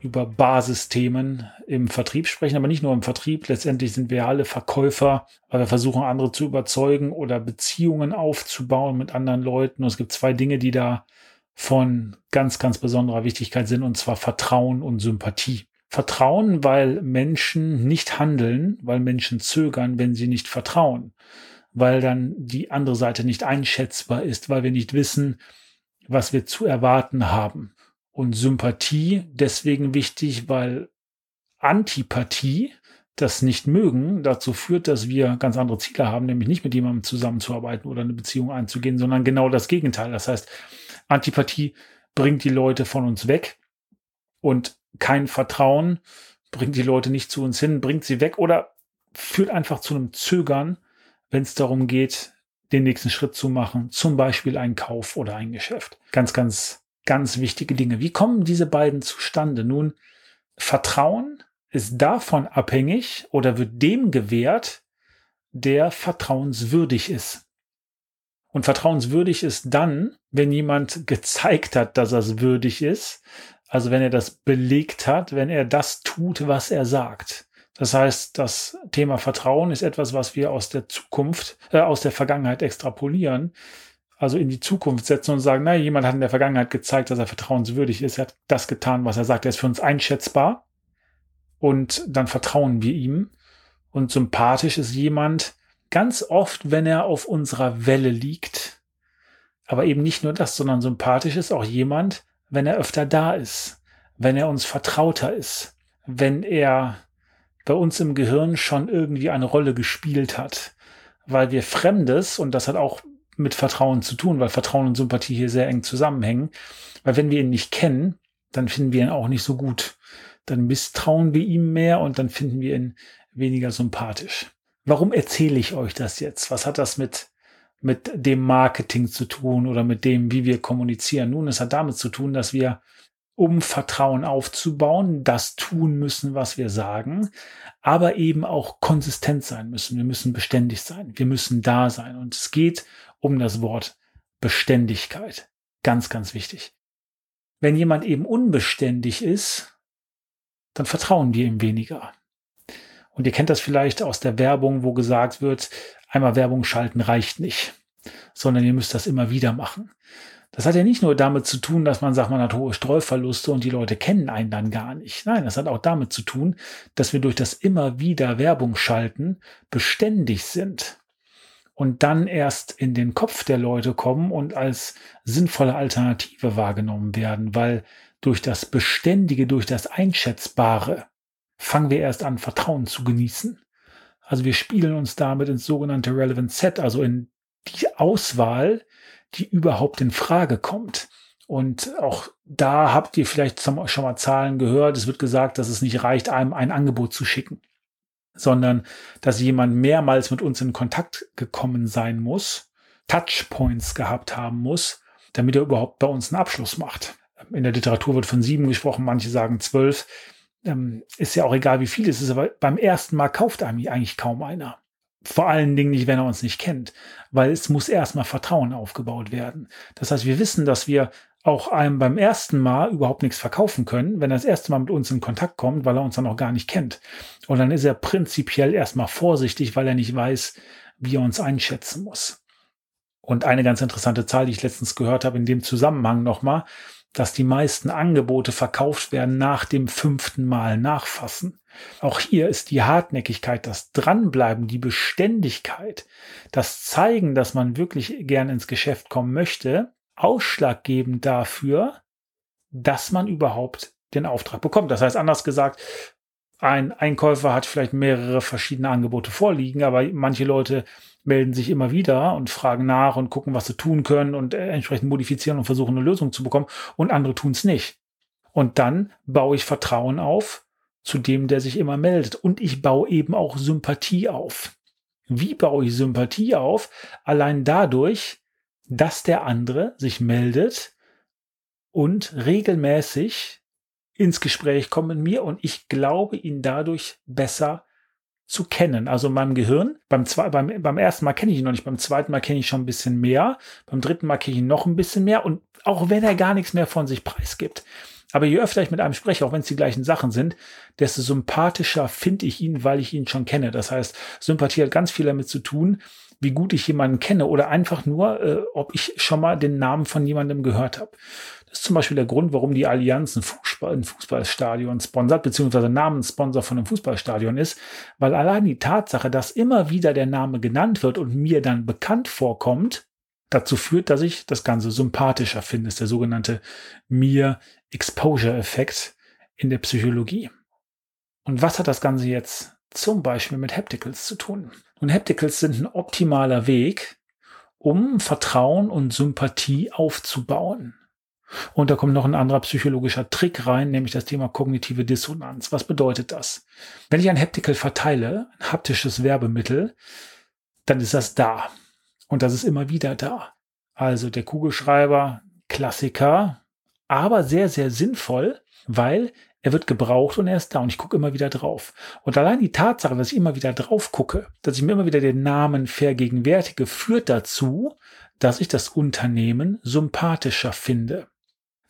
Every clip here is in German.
über Basisthemen im Vertrieb sprechen, aber nicht nur im Vertrieb. Letztendlich sind wir alle Verkäufer, weil wir versuchen, andere zu überzeugen oder Beziehungen aufzubauen mit anderen Leuten. Und es gibt zwei Dinge, die da von ganz, ganz besonderer Wichtigkeit sind, und zwar Vertrauen und Sympathie. Vertrauen, weil Menschen nicht handeln, weil Menschen zögern, wenn sie nicht vertrauen, weil dann die andere Seite nicht einschätzbar ist, weil wir nicht wissen, was wir zu erwarten haben und Sympathie deswegen wichtig, weil Antipathie, das nicht mögen, dazu führt, dass wir ganz andere Ziele haben, nämlich nicht mit jemandem zusammenzuarbeiten oder eine Beziehung einzugehen, sondern genau das Gegenteil. Das heißt, Antipathie bringt die Leute von uns weg und kein Vertrauen bringt die Leute nicht zu uns hin, bringt sie weg oder führt einfach zu einem Zögern, wenn es darum geht, den nächsten Schritt zu machen, zum Beispiel ein Kauf oder ein Geschäft. Ganz, ganz ganz wichtige Dinge. Wie kommen diese beiden zustande? Nun, Vertrauen ist davon abhängig oder wird dem gewährt, der vertrauenswürdig ist. Und vertrauenswürdig ist dann, wenn jemand gezeigt hat, dass er es würdig ist, also wenn er das belegt hat, wenn er das tut, was er sagt. Das heißt, das Thema Vertrauen ist etwas, was wir aus der Zukunft, äh, aus der Vergangenheit extrapolieren also in die Zukunft setzen und sagen, na, jemand hat in der Vergangenheit gezeigt, dass er vertrauenswürdig ist, er hat das getan, was er sagt, er ist für uns einschätzbar und dann vertrauen wir ihm. Und sympathisch ist jemand ganz oft, wenn er auf unserer Welle liegt. Aber eben nicht nur das, sondern sympathisch ist auch jemand, wenn er öfter da ist, wenn er uns vertrauter ist, wenn er bei uns im Gehirn schon irgendwie eine Rolle gespielt hat, weil wir Fremdes, und das hat auch mit Vertrauen zu tun, weil Vertrauen und Sympathie hier sehr eng zusammenhängen. Weil wenn wir ihn nicht kennen, dann finden wir ihn auch nicht so gut. Dann misstrauen wir ihm mehr und dann finden wir ihn weniger sympathisch. Warum erzähle ich euch das jetzt? Was hat das mit, mit dem Marketing zu tun oder mit dem, wie wir kommunizieren? Nun, es hat damit zu tun, dass wir um Vertrauen aufzubauen, das tun müssen, was wir sagen, aber eben auch konsistent sein müssen. Wir müssen beständig sein. Wir müssen da sein. Und es geht um das Wort Beständigkeit. Ganz, ganz wichtig. Wenn jemand eben unbeständig ist, dann vertrauen wir ihm weniger. Und ihr kennt das vielleicht aus der Werbung, wo gesagt wird, einmal Werbung schalten reicht nicht, sondern ihr müsst das immer wieder machen. Das hat ja nicht nur damit zu tun, dass man sagt, man hat hohe Streuverluste und die Leute kennen einen dann gar nicht. Nein, das hat auch damit zu tun, dass wir durch das immer wieder Werbung schalten beständig sind und dann erst in den Kopf der Leute kommen und als sinnvolle Alternative wahrgenommen werden, weil durch das Beständige, durch das Einschätzbare fangen wir erst an, Vertrauen zu genießen. Also wir spielen uns damit ins sogenannte Relevant Set, also in die Auswahl, die überhaupt in Frage kommt. Und auch da habt ihr vielleicht schon mal Zahlen gehört. Es wird gesagt, dass es nicht reicht, einem ein Angebot zu schicken sondern dass jemand mehrmals mit uns in Kontakt gekommen sein muss, Touchpoints gehabt haben muss, damit er überhaupt bei uns einen Abschluss macht. In der Literatur wird von sieben gesprochen, manche sagen zwölf. Ähm, ist ja auch egal, wie viel es ist, aber beim ersten Mal kauft eigentlich kaum einer. Vor allen Dingen nicht, wenn er uns nicht kennt, weil es muss erstmal Vertrauen aufgebaut werden. Das heißt, wir wissen, dass wir auch einem beim ersten Mal überhaupt nichts verkaufen können, wenn er das erste Mal mit uns in Kontakt kommt, weil er uns dann auch gar nicht kennt. Und dann ist er prinzipiell erstmal vorsichtig, weil er nicht weiß, wie er uns einschätzen muss. Und eine ganz interessante Zahl, die ich letztens gehört habe in dem Zusammenhang nochmal, dass die meisten Angebote verkauft werden nach dem fünften Mal nachfassen. Auch hier ist die Hartnäckigkeit, das Dranbleiben, die Beständigkeit, das Zeigen, dass man wirklich gern ins Geschäft kommen möchte, ausschlaggebend dafür, dass man überhaupt den Auftrag bekommt. Das heißt, anders gesagt, ein Einkäufer hat vielleicht mehrere verschiedene Angebote vorliegen, aber manche Leute melden sich immer wieder und fragen nach und gucken, was sie tun können und äh, entsprechend modifizieren und versuchen eine Lösung zu bekommen und andere tun es nicht. Und dann baue ich Vertrauen auf zu dem, der sich immer meldet. Und ich baue eben auch Sympathie auf. Wie baue ich Sympathie auf? Allein dadurch, dass der andere sich meldet und regelmäßig ins Gespräch kommt mit mir und ich glaube, ihn dadurch besser zu kennen. Also in meinem Gehirn, beim, zwei, beim, beim ersten Mal kenne ich ihn noch nicht, beim zweiten Mal kenne ich schon ein bisschen mehr, beim dritten Mal kenne ich ihn noch ein bisschen mehr und auch wenn er gar nichts mehr von sich preisgibt. Aber je öfter ich mit einem spreche, auch wenn es die gleichen Sachen sind, desto sympathischer finde ich ihn, weil ich ihn schon kenne. Das heißt, Sympathie hat ganz viel damit zu tun, wie gut ich jemanden kenne oder einfach nur, äh, ob ich schon mal den Namen von jemandem gehört habe. Das ist zum Beispiel der Grund, warum die Allianz ein, Fußball, ein Fußballstadion sponsert, beziehungsweise Namenssponsor von einem Fußballstadion ist, weil allein die Tatsache, dass immer wieder der Name genannt wird und mir dann bekannt vorkommt, dazu führt, dass ich das Ganze sympathischer finde. Das ist der sogenannte Mir Exposure Effekt in der Psychologie. Und was hat das Ganze jetzt zum Beispiel mit Hapticals zu tun? Und Hapticals sind ein optimaler Weg, um Vertrauen und Sympathie aufzubauen. Und da kommt noch ein anderer psychologischer Trick rein, nämlich das Thema kognitive Dissonanz. Was bedeutet das? Wenn ich ein Haptical verteile, ein haptisches Werbemittel, dann ist das da. Und das ist immer wieder da. Also der Kugelschreiber, Klassiker, aber sehr, sehr sinnvoll, weil er wird gebraucht und er ist da und ich gucke immer wieder drauf. Und allein die Tatsache, dass ich immer wieder drauf gucke, dass ich mir immer wieder den Namen vergegenwärtige, führt dazu, dass ich das Unternehmen sympathischer finde.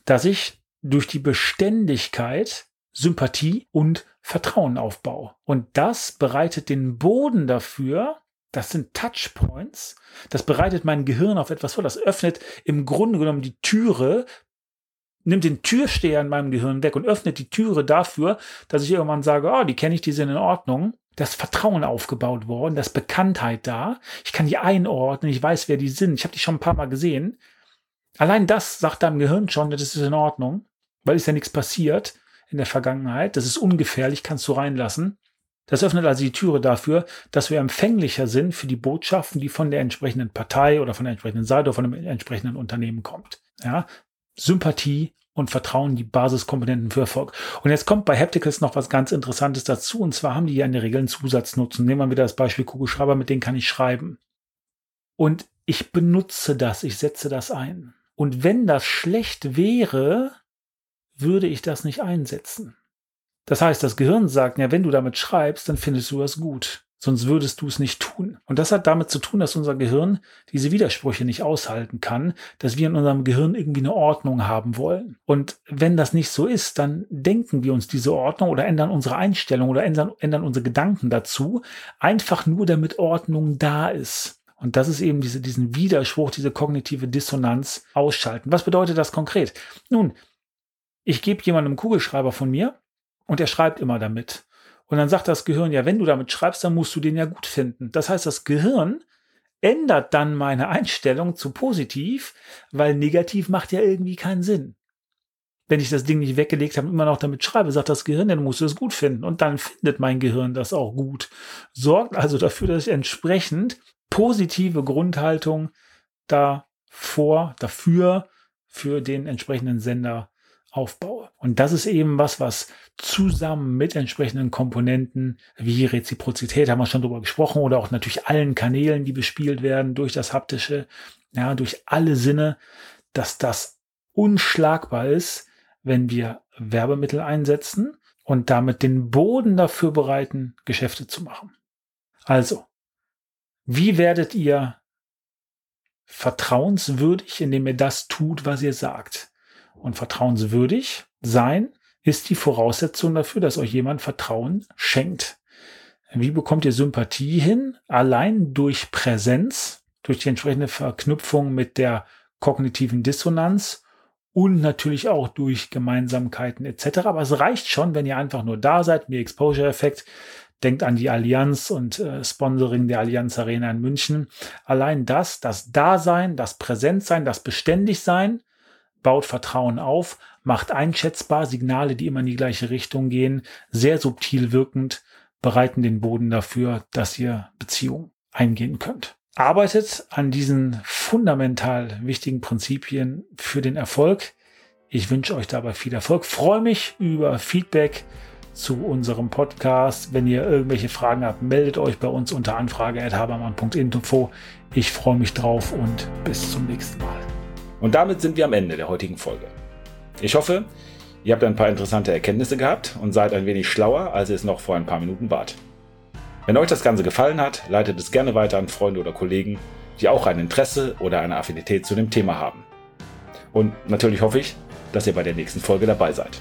Dass ich durch die Beständigkeit Sympathie und Vertrauen aufbaue. Und das bereitet den Boden dafür, das sind Touchpoints. Das bereitet mein Gehirn auf etwas vor. Das öffnet im Grunde genommen die Türe nimmt den Türsteher in meinem Gehirn weg und öffnet die Türe dafür, dass ich irgendwann sage, oh, die kenne ich, die sind in Ordnung. Das Vertrauen aufgebaut worden, das Bekanntheit da. Ich kann die einordnen, ich weiß, wer die sind. Ich habe die schon ein paar Mal gesehen. Allein das sagt deinem Gehirn schon, das ist in Ordnung, weil ist ja nichts passiert in der Vergangenheit. Das ist ungefährlich, kannst du reinlassen. Das öffnet also die Türe dafür, dass wir empfänglicher sind für die Botschaften, die von der entsprechenden Partei oder von der entsprechenden Seite oder von dem entsprechenden Unternehmen kommt. Ja, Sympathie und Vertrauen die Basiskomponenten für Erfolg. Und jetzt kommt bei Hapticals noch was ganz Interessantes dazu. Und zwar haben die ja in der Regel einen Zusatznutzen. Nehmen wir wieder das Beispiel Kugelschreiber, mit denen kann ich schreiben. Und ich benutze das, ich setze das ein. Und wenn das schlecht wäre, würde ich das nicht einsetzen. Das heißt, das Gehirn sagt, ja, wenn du damit schreibst, dann findest du das gut. Sonst würdest du es nicht tun. Und das hat damit zu tun, dass unser Gehirn diese Widersprüche nicht aushalten kann, dass wir in unserem Gehirn irgendwie eine Ordnung haben wollen. Und wenn das nicht so ist, dann denken wir uns diese Ordnung oder ändern unsere Einstellung oder ändern, ändern unsere Gedanken dazu, einfach nur damit Ordnung da ist. Und das ist eben diese, diesen Widerspruch, diese kognitive Dissonanz ausschalten. Was bedeutet das konkret? Nun, ich gebe jemandem einen Kugelschreiber von mir und er schreibt immer damit. Und dann sagt das Gehirn, ja, wenn du damit schreibst, dann musst du den ja gut finden. Das heißt, das Gehirn ändert dann meine Einstellung zu positiv, weil negativ macht ja irgendwie keinen Sinn. Wenn ich das Ding nicht weggelegt habe immer noch damit schreibe, sagt das Gehirn, dann musst du es gut finden. Und dann findet mein Gehirn das auch gut. Sorgt also dafür, dass ich entsprechend positive Grundhaltung davor, dafür, für den entsprechenden Sender aufbaue. Und das ist eben was, was zusammen mit entsprechenden Komponenten wie Reziprozität, haben wir schon drüber gesprochen, oder auch natürlich allen Kanälen, die bespielt werden durch das haptische, ja, durch alle Sinne, dass das unschlagbar ist, wenn wir Werbemittel einsetzen und damit den Boden dafür bereiten, Geschäfte zu machen. Also, wie werdet ihr vertrauenswürdig, indem ihr das tut, was ihr sagt? und vertrauenswürdig sein ist die Voraussetzung dafür, dass euch jemand Vertrauen schenkt. Wie bekommt ihr Sympathie hin? Allein durch Präsenz, durch die entsprechende Verknüpfung mit der kognitiven Dissonanz und natürlich auch durch Gemeinsamkeiten etc. Aber es reicht schon, wenn ihr einfach nur da seid, mir Exposure-Effekt. Denkt an die Allianz und äh, Sponsoring der Allianz Arena in München. Allein das, das Dasein, das Präsentsein, das Beständigsein baut Vertrauen auf, macht einschätzbar Signale, die immer in die gleiche Richtung gehen, sehr subtil wirkend, bereiten den Boden dafür, dass ihr Beziehung eingehen könnt. Arbeitet an diesen fundamental wichtigen Prinzipien für den Erfolg. Ich wünsche euch dabei viel Erfolg. Freue mich über Feedback zu unserem Podcast. Wenn ihr irgendwelche Fragen habt, meldet euch bei uns unter anfrage.habermann.info. Ich freue mich drauf und bis zum nächsten Mal. Und damit sind wir am Ende der heutigen Folge. Ich hoffe, ihr habt ein paar interessante Erkenntnisse gehabt und seid ein wenig schlauer, als ihr es noch vor ein paar Minuten wart. Wenn euch das Ganze gefallen hat, leitet es gerne weiter an Freunde oder Kollegen, die auch ein Interesse oder eine Affinität zu dem Thema haben. Und natürlich hoffe ich, dass ihr bei der nächsten Folge dabei seid.